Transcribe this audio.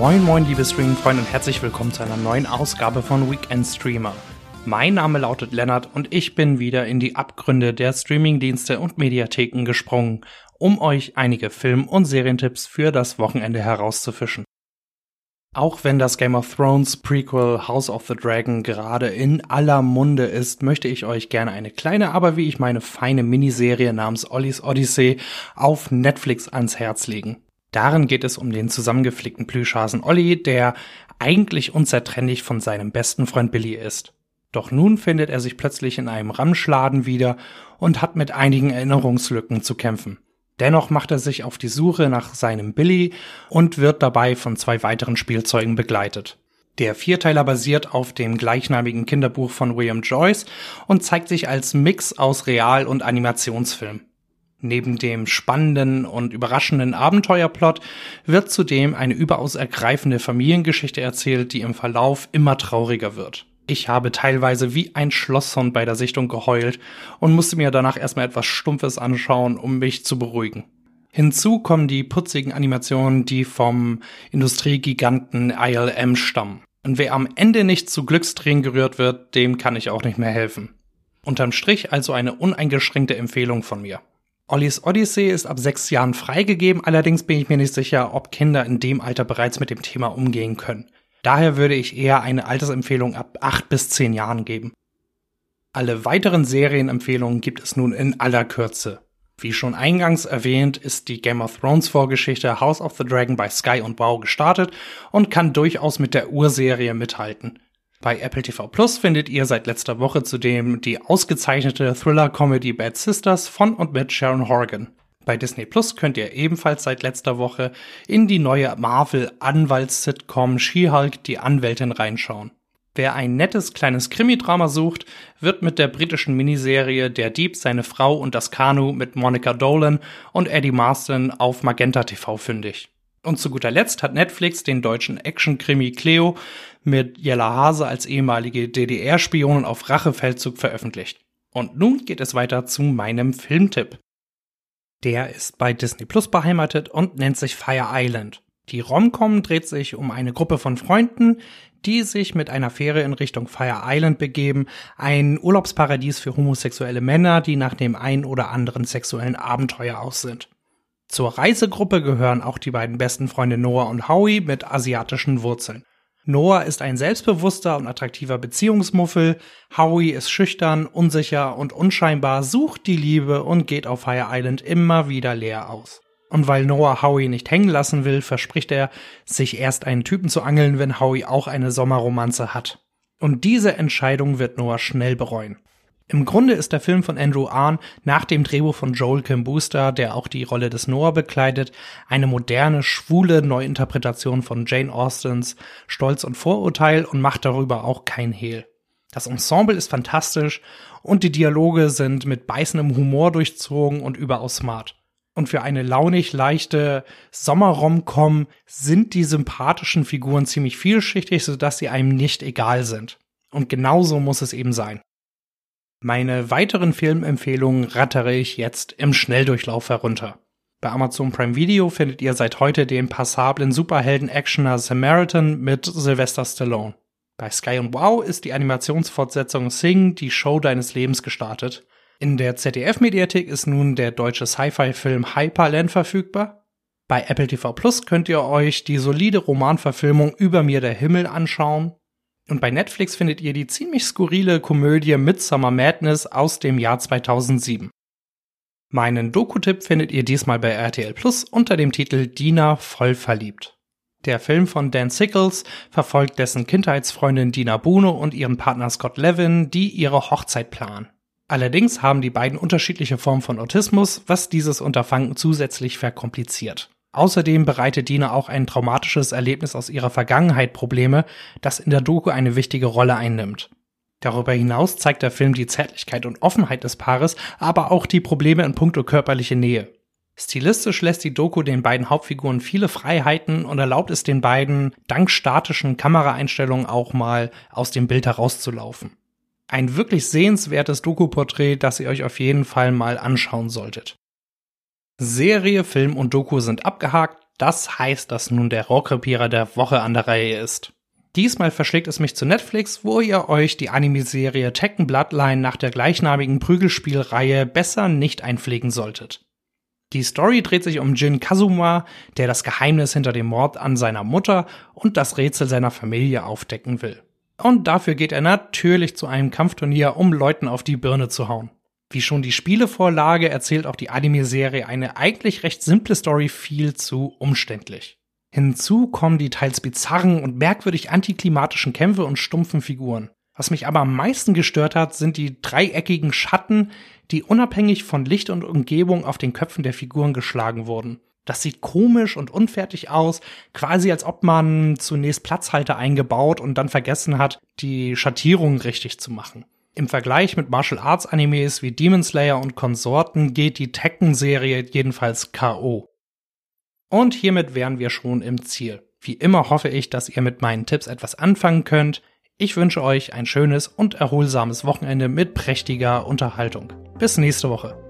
Moin moin liebe Streaming-Freunde und herzlich willkommen zu einer neuen Ausgabe von Weekend Streamer. Mein Name lautet Lennart und ich bin wieder in die Abgründe der Streamingdienste und Mediatheken gesprungen, um euch einige Film- und Serientipps für das Wochenende herauszufischen. Auch wenn das Game of Thrones Prequel House of the Dragon gerade in aller Munde ist, möchte ich euch gerne eine kleine, aber wie ich meine, feine Miniserie namens Ollis Odyssey auf Netflix ans Herz legen. Darin geht es um den zusammengeflickten Plüschhasen Olli, der eigentlich unzertrennlich von seinem besten Freund Billy ist. Doch nun findet er sich plötzlich in einem Ramschladen wieder und hat mit einigen Erinnerungslücken zu kämpfen. Dennoch macht er sich auf die Suche nach seinem Billy und wird dabei von zwei weiteren Spielzeugen begleitet. Der Vierteiler basiert auf dem gleichnamigen Kinderbuch von William Joyce und zeigt sich als Mix aus Real- und Animationsfilm. Neben dem spannenden und überraschenden Abenteuerplot wird zudem eine überaus ergreifende Familiengeschichte erzählt, die im Verlauf immer trauriger wird. Ich habe teilweise wie ein Schlosshund bei der Sichtung geheult und musste mir danach erstmal etwas Stumpfes anschauen, um mich zu beruhigen. Hinzu kommen die putzigen Animationen, die vom Industriegiganten ILM stammen. Und wer am Ende nicht zu Glückstränen gerührt wird, dem kann ich auch nicht mehr helfen. Unterm Strich also eine uneingeschränkte Empfehlung von mir. Ollis Odyssey ist ab sechs Jahren freigegeben, allerdings bin ich mir nicht sicher, ob Kinder in dem Alter bereits mit dem Thema umgehen können. Daher würde ich eher eine Altersempfehlung ab 8 bis 10 Jahren geben. Alle weiteren Serienempfehlungen gibt es nun in aller Kürze. Wie schon eingangs erwähnt, ist die Game of Thrones Vorgeschichte House of the Dragon bei Sky und Wow gestartet und kann durchaus mit der Urserie mithalten. Bei Apple TV Plus findet ihr seit letzter Woche zudem die ausgezeichnete Thriller-Comedy Bad Sisters von und mit Sharon Horgan. Bei Disney Plus könnt ihr ebenfalls seit letzter Woche in die neue Marvel-Anwalts-Sitcom She-Hulk die Anwältin reinschauen. Wer ein nettes kleines Krimi-Drama sucht, wird mit der britischen Miniserie Der Dieb, seine Frau und das Kanu mit Monica Dolan und Eddie Marston auf Magenta TV fündig. Und zu guter Letzt hat Netflix den deutschen Action-Krimi Cleo mit Jella Hase als ehemalige DDR-Spionin auf Rachefeldzug veröffentlicht. Und nun geht es weiter zu meinem Filmtipp. Der ist bei Disney Plus beheimatet und nennt sich Fire Island. Die Romcom dreht sich um eine Gruppe von Freunden, die sich mit einer Fähre in Richtung Fire Island begeben, ein Urlaubsparadies für homosexuelle Männer, die nach dem ein oder anderen sexuellen Abenteuer aus sind. Zur Reisegruppe gehören auch die beiden besten Freunde Noah und Howie mit asiatischen Wurzeln. Noah ist ein selbstbewusster und attraktiver Beziehungsmuffel, Howie ist schüchtern, unsicher und unscheinbar, sucht die Liebe und geht auf Fire Island immer wieder leer aus. Und weil Noah Howie nicht hängen lassen will, verspricht er, sich erst einen Typen zu angeln, wenn Howie auch eine Sommerromanze hat. Und diese Entscheidung wird Noah schnell bereuen. Im Grunde ist der Film von Andrew Ahn nach dem Drehbuch von Joel Kim Booster, der auch die Rolle des Noah bekleidet, eine moderne, schwule Neuinterpretation von Jane Austens Stolz und Vorurteil und macht darüber auch kein Hehl. Das Ensemble ist fantastisch und die Dialoge sind mit beißendem Humor durchzogen und überaus smart. Und für eine launig leichte Sommerromcom sind die sympathischen Figuren ziemlich vielschichtig, sodass sie einem nicht egal sind. Und genauso muss es eben sein. Meine weiteren Filmempfehlungen rattere ich jetzt im Schnelldurchlauf herunter. Bei Amazon Prime Video findet ihr seit heute den passablen Superhelden-Actioner Samaritan mit Sylvester Stallone. Bei Sky und Wow ist die Animationsfortsetzung Sing, die Show deines Lebens gestartet. In der ZDF-Mediathek ist nun der deutsche Sci-Fi-Film Hyperland verfügbar. Bei Apple TV Plus könnt ihr euch die solide Romanverfilmung Über mir der Himmel anschauen. Und bei Netflix findet ihr die ziemlich skurrile Komödie Midsummer Madness aus dem Jahr 2007. Meinen Doku-Tipp findet ihr diesmal bei RTL Plus unter dem Titel Dina voll verliebt. Der Film von Dan Sickles verfolgt dessen Kindheitsfreundin Dina Bruno und ihren Partner Scott Levin, die ihre Hochzeit planen. Allerdings haben die beiden unterschiedliche Formen von Autismus, was dieses Unterfangen zusätzlich verkompliziert. Außerdem bereitet Dina auch ein traumatisches Erlebnis aus ihrer Vergangenheit Probleme, das in der Doku eine wichtige Rolle einnimmt. Darüber hinaus zeigt der Film die Zärtlichkeit und Offenheit des Paares, aber auch die Probleme in puncto körperliche Nähe. Stilistisch lässt die Doku den beiden Hauptfiguren viele Freiheiten und erlaubt es den beiden, dank statischen Kameraeinstellungen auch mal aus dem Bild herauszulaufen. Ein wirklich sehenswertes Doku-Porträt, das ihr euch auf jeden Fall mal anschauen solltet. Serie, Film und Doku sind abgehakt. Das heißt, dass nun der Rohrkrepierer der Woche an der Reihe ist. Diesmal verschlägt es mich zu Netflix, wo ihr euch die Anime-Serie Tekken Bloodline nach der gleichnamigen Prügelspielreihe besser nicht einpflegen solltet. Die Story dreht sich um Jin Kazuma, der das Geheimnis hinter dem Mord an seiner Mutter und das Rätsel seiner Familie aufdecken will. Und dafür geht er natürlich zu einem Kampfturnier, um Leuten auf die Birne zu hauen. Wie schon die Spielevorlage erzählt auch die Anime-Serie eine eigentlich recht simple Story viel zu umständlich. Hinzu kommen die teils bizarren und merkwürdig antiklimatischen Kämpfe und stumpfen Figuren. Was mich aber am meisten gestört hat, sind die dreieckigen Schatten, die unabhängig von Licht und Umgebung auf den Köpfen der Figuren geschlagen wurden. Das sieht komisch und unfertig aus, quasi als ob man zunächst Platzhalter eingebaut und dann vergessen hat, die Schattierungen richtig zu machen. Im Vergleich mit Martial Arts Animes wie Demon Slayer und Konsorten geht die Tekken-Serie jedenfalls K.O. Und hiermit wären wir schon im Ziel. Wie immer hoffe ich, dass ihr mit meinen Tipps etwas anfangen könnt. Ich wünsche euch ein schönes und erholsames Wochenende mit prächtiger Unterhaltung. Bis nächste Woche.